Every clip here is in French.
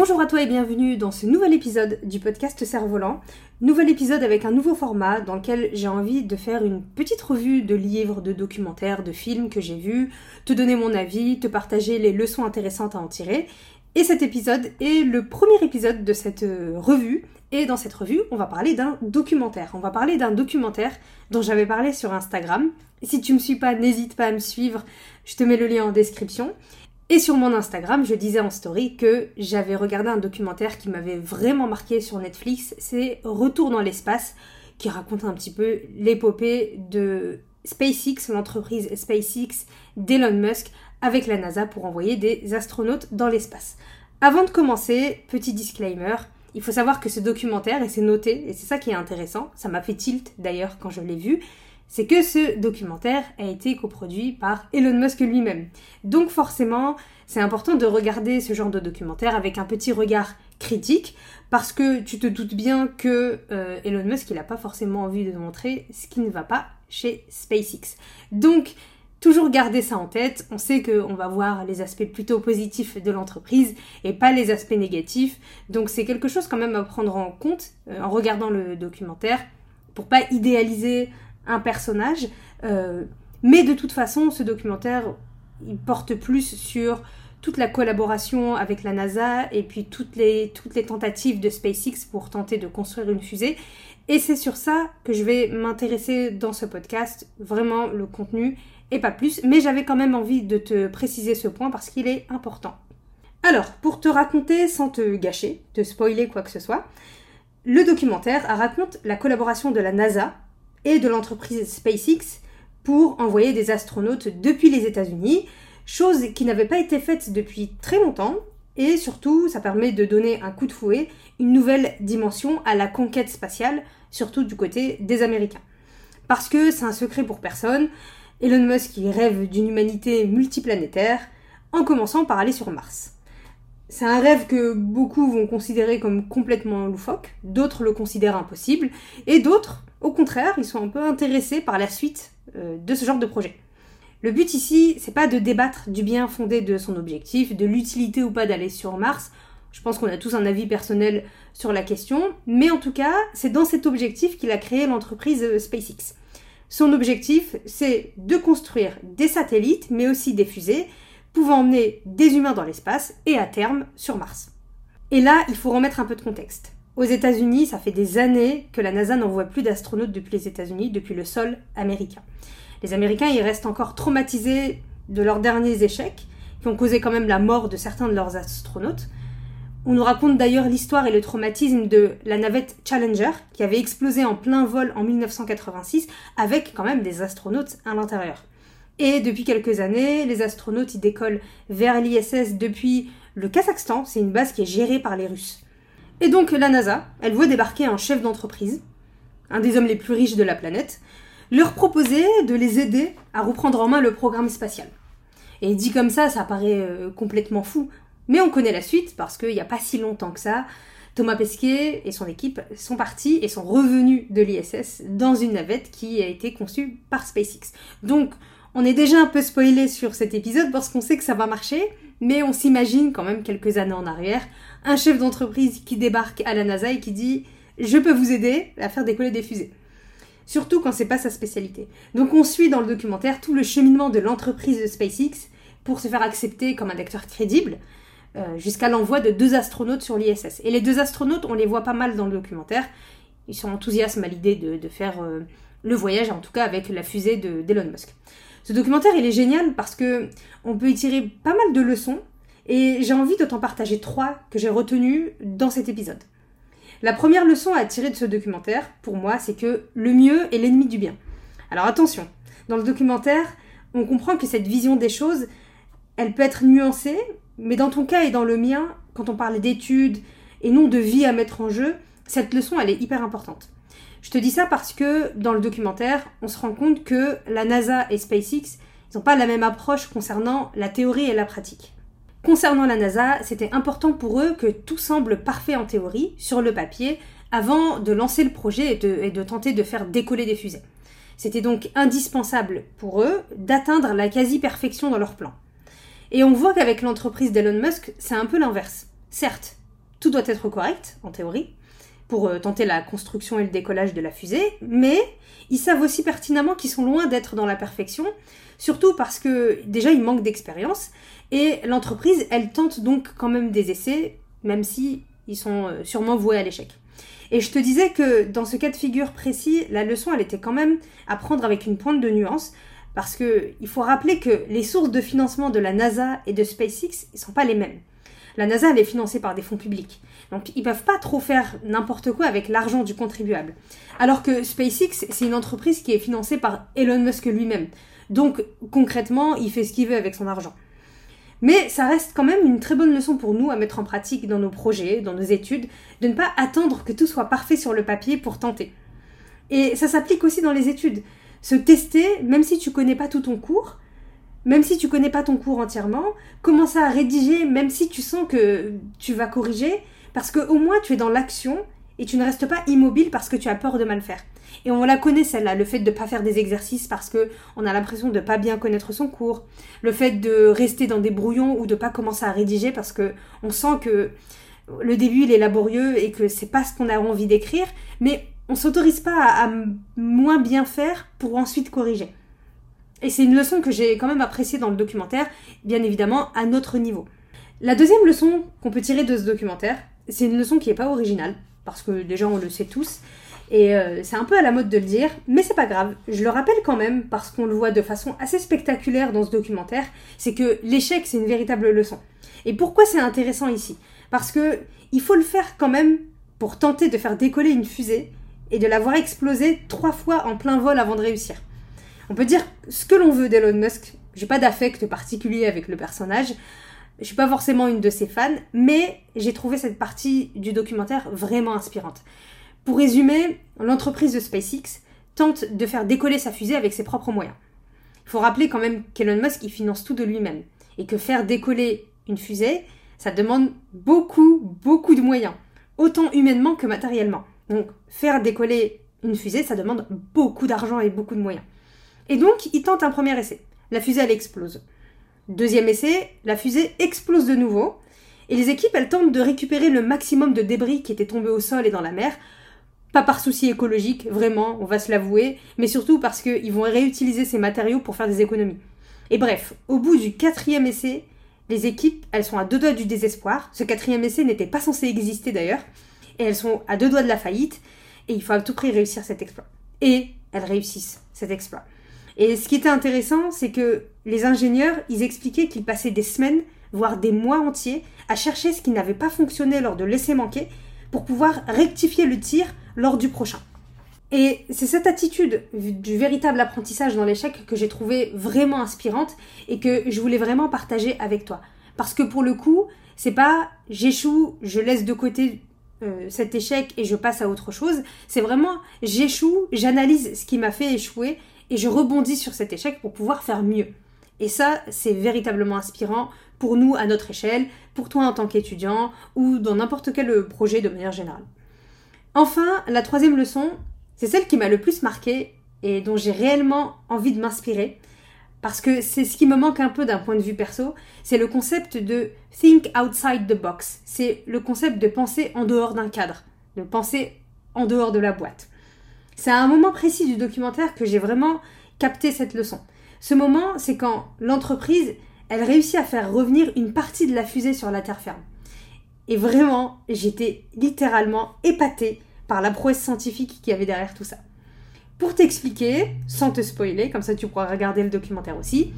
Bonjour à toi et bienvenue dans ce nouvel épisode du podcast Cerf-Volant. Nouvel épisode avec un nouveau format dans lequel j'ai envie de faire une petite revue de livres, de documentaires, de films que j'ai vus, te donner mon avis, te partager les leçons intéressantes à en tirer. Et cet épisode est le premier épisode de cette euh, revue. Et dans cette revue, on va parler d'un documentaire. On va parler d'un documentaire dont j'avais parlé sur Instagram. Si tu me suis pas, n'hésite pas à me suivre. Je te mets le lien en description. Et sur mon Instagram, je disais en story que j'avais regardé un documentaire qui m'avait vraiment marqué sur Netflix, c'est Retour dans l'espace, qui raconte un petit peu l'épopée de SpaceX, l'entreprise SpaceX d'Elon Musk avec la NASA pour envoyer des astronautes dans l'espace. Avant de commencer, petit disclaimer, il faut savoir que ce documentaire, et c'est noté, et c'est ça qui est intéressant, ça m'a fait tilt d'ailleurs quand je l'ai vu, c'est que ce documentaire a été coproduit par Elon Musk lui-même. Donc forcément, c'est important de regarder ce genre de documentaire avec un petit regard critique, parce que tu te doutes bien que euh, Elon Musk, il n'a pas forcément envie de montrer ce qui ne va pas chez SpaceX. Donc, toujours garder ça en tête. On sait qu'on va voir les aspects plutôt positifs de l'entreprise et pas les aspects négatifs. Donc, c'est quelque chose quand même à prendre en compte euh, en regardant le documentaire pour pas idéaliser personnage. Euh, mais de toute façon, ce documentaire, il porte plus sur toute la collaboration avec la NASA et puis toutes les, toutes les tentatives de SpaceX pour tenter de construire une fusée. Et c'est sur ça que je vais m'intéresser dans ce podcast, vraiment le contenu et pas plus. Mais j'avais quand même envie de te préciser ce point parce qu'il est important. Alors, pour te raconter sans te gâcher, te spoiler quoi que ce soit, le documentaire raconte la collaboration de la NASA et de l'entreprise SpaceX pour envoyer des astronautes depuis les États-Unis, chose qui n'avait pas été faite depuis très longtemps, et surtout ça permet de donner un coup de fouet, une nouvelle dimension à la conquête spatiale, surtout du côté des Américains. Parce que c'est un secret pour personne, Elon Musk rêve d'une humanité multiplanétaire, en commençant par aller sur Mars. C'est un rêve que beaucoup vont considérer comme complètement loufoque, d'autres le considèrent impossible, et d'autres, au contraire, ils sont un peu intéressés par la suite euh, de ce genre de projet. Le but ici, c'est pas de débattre du bien fondé de son objectif, de l'utilité ou pas d'aller sur Mars. Je pense qu'on a tous un avis personnel sur la question, mais en tout cas, c'est dans cet objectif qu'il a créé l'entreprise euh, SpaceX. Son objectif, c'est de construire des satellites, mais aussi des fusées, pouvant emmener des humains dans l'espace et à terme sur Mars. Et là, il faut remettre un peu de contexte. Aux États-Unis, ça fait des années que la NASA n'envoie plus d'astronautes depuis les États-Unis, depuis le sol américain. Les Américains, ils restent encore traumatisés de leurs derniers échecs, qui ont causé quand même la mort de certains de leurs astronautes. On nous raconte d'ailleurs l'histoire et le traumatisme de la navette Challenger, qui avait explosé en plein vol en 1986, avec quand même des astronautes à l'intérieur. Et depuis quelques années, les astronautes y décollent vers l'ISS depuis le Kazakhstan, c'est une base qui est gérée par les Russes. Et donc la NASA, elle voit débarquer un chef d'entreprise, un des hommes les plus riches de la planète, leur proposer de les aider à reprendre en main le programme spatial. Et dit comme ça, ça paraît euh, complètement fou, mais on connaît la suite parce qu'il n'y a pas si longtemps que ça, Thomas Pesquet et son équipe sont partis et sont revenus de l'ISS dans une navette qui a été conçue par SpaceX. Donc on est déjà un peu spoilé sur cet épisode parce qu'on sait que ça va marcher, mais on s'imagine quand même quelques années en arrière un chef d'entreprise qui débarque à la NASA et qui dit je peux vous aider à faire décoller des fusées. Surtout quand c'est pas sa spécialité. Donc on suit dans le documentaire tout le cheminement de l'entreprise de SpaceX pour se faire accepter comme un acteur crédible, euh, jusqu'à l'envoi de deux astronautes sur l'ISS. Et les deux astronautes, on les voit pas mal dans le documentaire. Ils sont enthousiastes à l'idée de, faire euh, le voyage, en tout cas avec la fusée d'Elon Musk. Ce documentaire, il est génial parce que on peut y tirer pas mal de leçons et j'ai envie de t'en partager trois que j'ai retenues dans cet épisode. La première leçon à tirer de ce documentaire, pour moi, c'est que le mieux est l'ennemi du bien. Alors attention, dans le documentaire, on comprend que cette vision des choses, elle peut être nuancée, mais dans ton cas et dans le mien, quand on parle d'études et non de vie à mettre en jeu, cette leçon, elle est hyper importante. Je te dis ça parce que dans le documentaire, on se rend compte que la NASA et SpaceX, ils n'ont pas la même approche concernant la théorie et la pratique. Concernant la NASA, c'était important pour eux que tout semble parfait en théorie, sur le papier, avant de lancer le projet et de, tenter de faire décoller des fusées. C'était donc indispensable pour eux d'atteindre la quasi-perfection dans leur plan. Et on voit qu'avec l'entreprise d'Elon Musk, c'est un peu l'inverse. Certes, tout doit être correct, en théorie, pour euh, tenter la construction et le décollage de la fusée, mais ils savent aussi pertinemment qu'ils sont loin d'être dans la perfection, surtout parce que déjà ils manquent d'expérience, et l'entreprise, elle tente donc quand même des essais, même si ils sont euh, sûrement voués à l'échec. Et je te disais que dans ce cas de figure précis, la leçon, elle était quand même à prendre avec une pointe de nuance, parce que il faut rappeler que les sources de financement de la NASA et de SpaceX, ne sont pas les mêmes. La NASA, est financée par des fonds publics. Donc, ils peuvent pas trop faire n'importe quoi avec l'argent du contribuable. Alors que SpaceX, c'est une entreprise qui est financée par Elon Musk lui-même. Donc, concrètement, il fait ce qu'il veut avec son argent. Mais ça reste quand même une très bonne leçon pour nous à mettre en pratique dans nos projets, dans nos études, de ne pas attendre que tout soit parfait sur le papier pour tenter. Et ça s'applique aussi dans les études. Se tester, même si tu connais pas tout ton cours, même si tu connais pas ton cours entièrement, commencer à rédiger, même si tu sens que tu vas corriger, parce que au moins tu es dans l'action et tu ne restes pas immobile parce que tu as peur de mal faire. Et on la connaît celle-là, le fait de ne pas faire des exercices parce que on a l'impression de pas bien connaître son cours, le fait de rester dans des brouillons ou de pas commencer à rédiger parce que on sent que le début il est laborieux et que c'est pas ce qu'on a envie d'écrire, mais on s'autorise pas à, moins bien faire pour ensuite corriger. Et c'est une leçon que j'ai quand même appréciée dans le documentaire, bien évidemment à notre niveau. La deuxième leçon qu'on peut tirer de ce documentaire, c'est une leçon qui n'est pas originale, parce que déjà on le sait tous, et euh, c'est un peu à la mode de le dire, mais c'est pas grave. Je le rappelle quand même parce qu'on le voit de façon assez spectaculaire dans ce documentaire, c'est que l'échec c'est une véritable leçon. Et pourquoi c'est intéressant ici? Parce que il faut le faire quand même pour tenter de faire décoller une fusée et de la voir exploser trois fois en plein vol avant de réussir. On peut dire ce que l'on veut d'Elon Musk. J'ai pas d'affect particulier avec le personnage. Je suis pas forcément une de ses fans, mais j'ai trouvé cette partie du documentaire vraiment inspirante. Pour résumer, l'entreprise de SpaceX tente de faire décoller sa fusée avec ses propres moyens. Il faut rappeler quand même qu'Elon Musk il finance tout de lui-même et que faire décoller une fusée, ça demande beaucoup, beaucoup de moyens, autant humainement que matériellement. Donc faire décoller une fusée, ça demande beaucoup d'argent et beaucoup de moyens. Et donc, il tente un premier essai. La fusée, elle explose. Deuxième essai, la fusée explose de nouveau. Et les équipes, elles tentent de récupérer le maximum de débris qui étaient tombés au sol et dans la mer pas par souci écologique, vraiment, on va se l'avouer, mais surtout parce qu'ils vont réutiliser ces matériaux pour faire des économies. Et bref, au bout du quatrième essai, les équipes, elles sont à deux doigts du désespoir. Ce quatrième essai n'était pas censé exister d'ailleurs. Et elles sont à deux doigts de la faillite. Et il faut à tout prix réussir cet exploit. Et elles réussissent cet exploit. Et ce qui était intéressant, c'est que les ingénieurs, ils expliquaient qu'ils passaient des semaines, voire des mois entiers, à chercher ce qui n'avait pas fonctionné lors de l'essai manqué pour pouvoir rectifier le tir lors du prochain. Et c'est cette attitude du véritable apprentissage dans l'échec que j'ai trouvé vraiment inspirante et que je voulais vraiment partager avec toi. Parce que pour le coup, c'est pas j'échoue, je laisse de côté euh, cet échec et je passe à autre chose. C'est vraiment j'échoue, j'analyse ce qui m'a fait échouer et je rebondis sur cet échec pour pouvoir faire mieux. Et ça, c'est véritablement inspirant pour nous à notre échelle, pour toi en tant qu'étudiant ou dans n'importe quel projet de manière générale. Enfin, la troisième leçon, c'est celle qui m'a le plus marqué et dont j'ai réellement envie de m'inspirer, parce que c'est ce qui me manque un peu d'un point de vue perso, c'est le concept de think outside the box. C'est le concept de penser en dehors d'un cadre, de penser en dehors de la boîte. C'est à un moment précis du documentaire que j'ai vraiment capté cette leçon. Ce moment, c'est quand l'entreprise, elle réussit à faire revenir une partie de la fusée sur la terre ferme. Et vraiment, j'étais littéralement épatée par la prouesse scientifique qui y avait derrière tout ça. Pour t'expliquer, sans te spoiler, comme ça tu pourras regarder le documentaire aussi,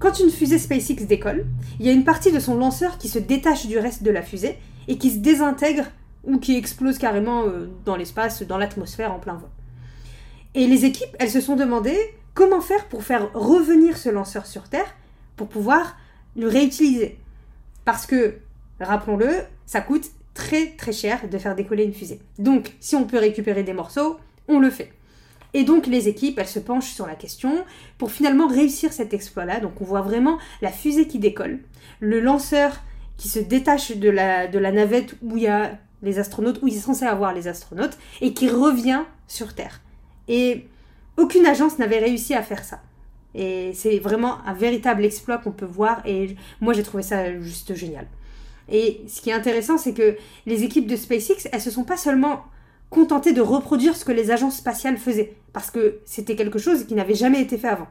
quand une fusée SpaceX décolle, il y a une partie de son lanceur qui se détache du reste de la fusée et qui se désintègre ou qui explose carrément euh, dans l'espace, dans l'atmosphère en plein vol. Et les équipes, elles se sont demandé comment faire pour faire revenir ce lanceur sur Terre pour pouvoir le réutiliser. Parce que, rappelons-le, ça coûte très très cher de faire décoller une fusée. Donc, si on peut récupérer des morceaux, on le fait. Et donc les équipes, elles se penchent sur la question pour finalement réussir cet exploit-là. Donc on voit vraiment la fusée qui décolle, le lanceur qui se détache de la, de la navette où il y a les astronautes, où il est censé avoir les astronautes, et qui revient sur Terre. Et aucune agence n'avait réussi à faire ça. Et c'est vraiment un véritable exploit qu'on peut voir, et moi j'ai trouvé ça juste génial. Et ce qui est intéressant, c'est que les équipes de SpaceX, elles se sont pas seulement contentées de reproduire ce que les agences spatiales faisaient, parce que c'était quelque chose qui n'avait jamais été fait avant.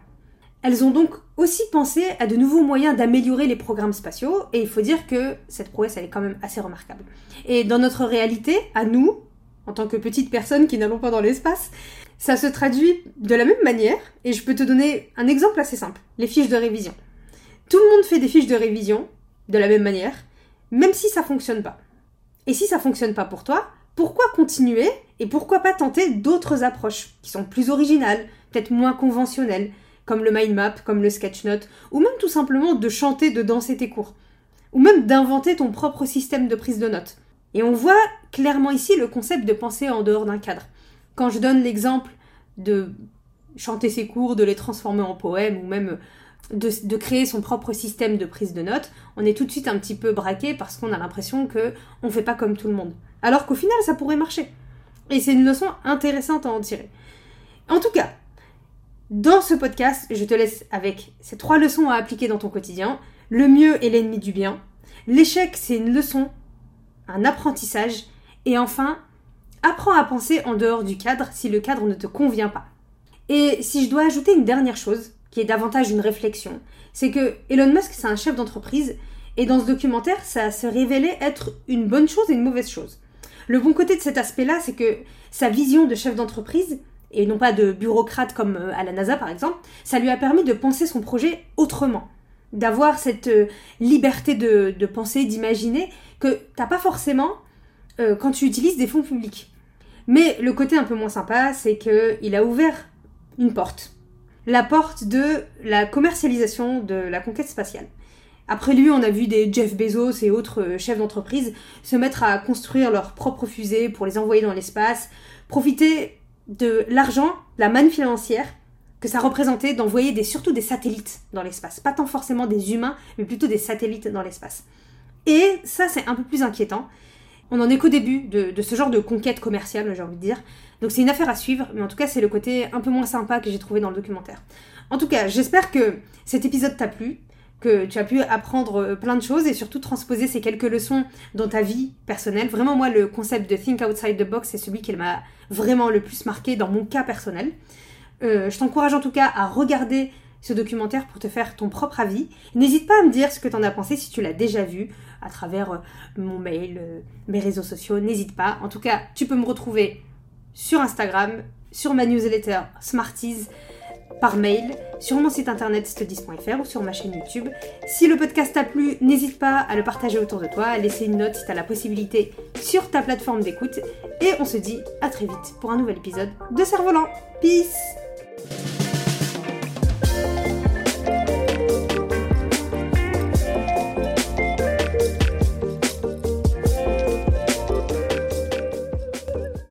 Elles ont donc aussi pensé à de nouveaux moyens d'améliorer les programmes spatiaux, et il faut dire que cette prouesse, elle est quand même assez remarquable. Et dans notre réalité, à nous, en tant que petites personnes qui n'allons pas dans l'espace, ça se traduit de la même manière, et je peux te donner un exemple assez simple, les fiches de révision. Tout le monde fait des fiches de révision, de la même manière, même si ça fonctionne pas. Et si ça fonctionne pas pour toi, pourquoi continuer et pourquoi pas tenter d'autres approches qui sont plus originales, peut-être moins conventionnelles, comme le mind map, comme le sketchnote, ou même tout simplement de chanter, de danser tes cours, ou même d'inventer ton propre système de prise de notes. Et on voit clairement ici le concept de penser en dehors d'un cadre. Quand je donne l'exemple de chanter ses cours, de les transformer en poèmes, ou même de, créer son propre système de prise de notes, on est tout de suite un petit peu braqué parce qu'on a l'impression que on fait pas comme tout le monde. Alors qu'au final, ça pourrait marcher. Et c'est une leçon intéressante à en tirer. En tout cas, dans ce podcast, je te laisse avec ces trois leçons à appliquer dans ton quotidien. Le mieux est l'ennemi du bien. L'échec, c'est une leçon, un apprentissage. Et enfin, apprends à penser en dehors du cadre si le cadre ne te convient pas. Et si je dois ajouter une dernière chose, qui est davantage une réflexion, c'est que Elon Musk, c'est un chef d'entreprise, et dans ce documentaire, ça se révélait être une bonne chose et une mauvaise chose. Le bon côté de cet aspect-là, c'est que sa vision de chef d'entreprise, et non pas de bureaucrate comme euh, à la NASA par exemple, ça lui a permis de penser son projet autrement, d'avoir cette euh, liberté de, penser, d'imaginer que t'as pas forcément euh, quand tu utilises des fonds publics. Mais le côté un peu moins sympa, c'est qu'il a ouvert une porte la porte de la commercialisation de la conquête spatiale. Après lui, on a vu des Jeff Bezos et autres euh, chefs d'entreprise se mettre à construire leurs propres fusées pour les envoyer dans l'espace, profiter de l'argent, la manne financière que ça représentait d'envoyer surtout des satellites dans l'espace. Pas tant forcément des humains, mais plutôt des satellites dans l'espace. Et ça, c'est un peu plus inquiétant. On en est qu'au début de, ce genre de conquête commerciale, j'ai envie de dire. Donc c'est une affaire à suivre, mais en tout cas c'est le côté un peu moins sympa que j'ai trouvé dans le documentaire. En tout cas, j'espère que cet épisode t'a plu, que tu as pu apprendre euh, plein de choses et surtout transposer ces quelques leçons dans ta vie personnelle. Vraiment, moi, le concept de Think Outside the Box, c'est celui qui m'a vraiment le plus marqué dans mon cas personnel. Euh, je t'encourage en tout cas à regarder ce documentaire pour te faire ton propre avis. N'hésite pas à me dire ce que tu en as pensé si tu l'as déjà vu à travers euh, mon mail, mes réseaux sociaux. N'hésite pas. En tout cas, tu peux me retrouver sur Instagram, sur ma newsletter Smarties, par mail, sur mon site internet studis.fr ou sur ma chaîne YouTube. Si le podcast t'a plu, n'hésite pas à le partager autour de toi, à laisser une note si tu as la possibilité sur ta plateforme d'écoute. Et on se dit à très vite pour un nouvel épisode de Cerf-Volant. Peace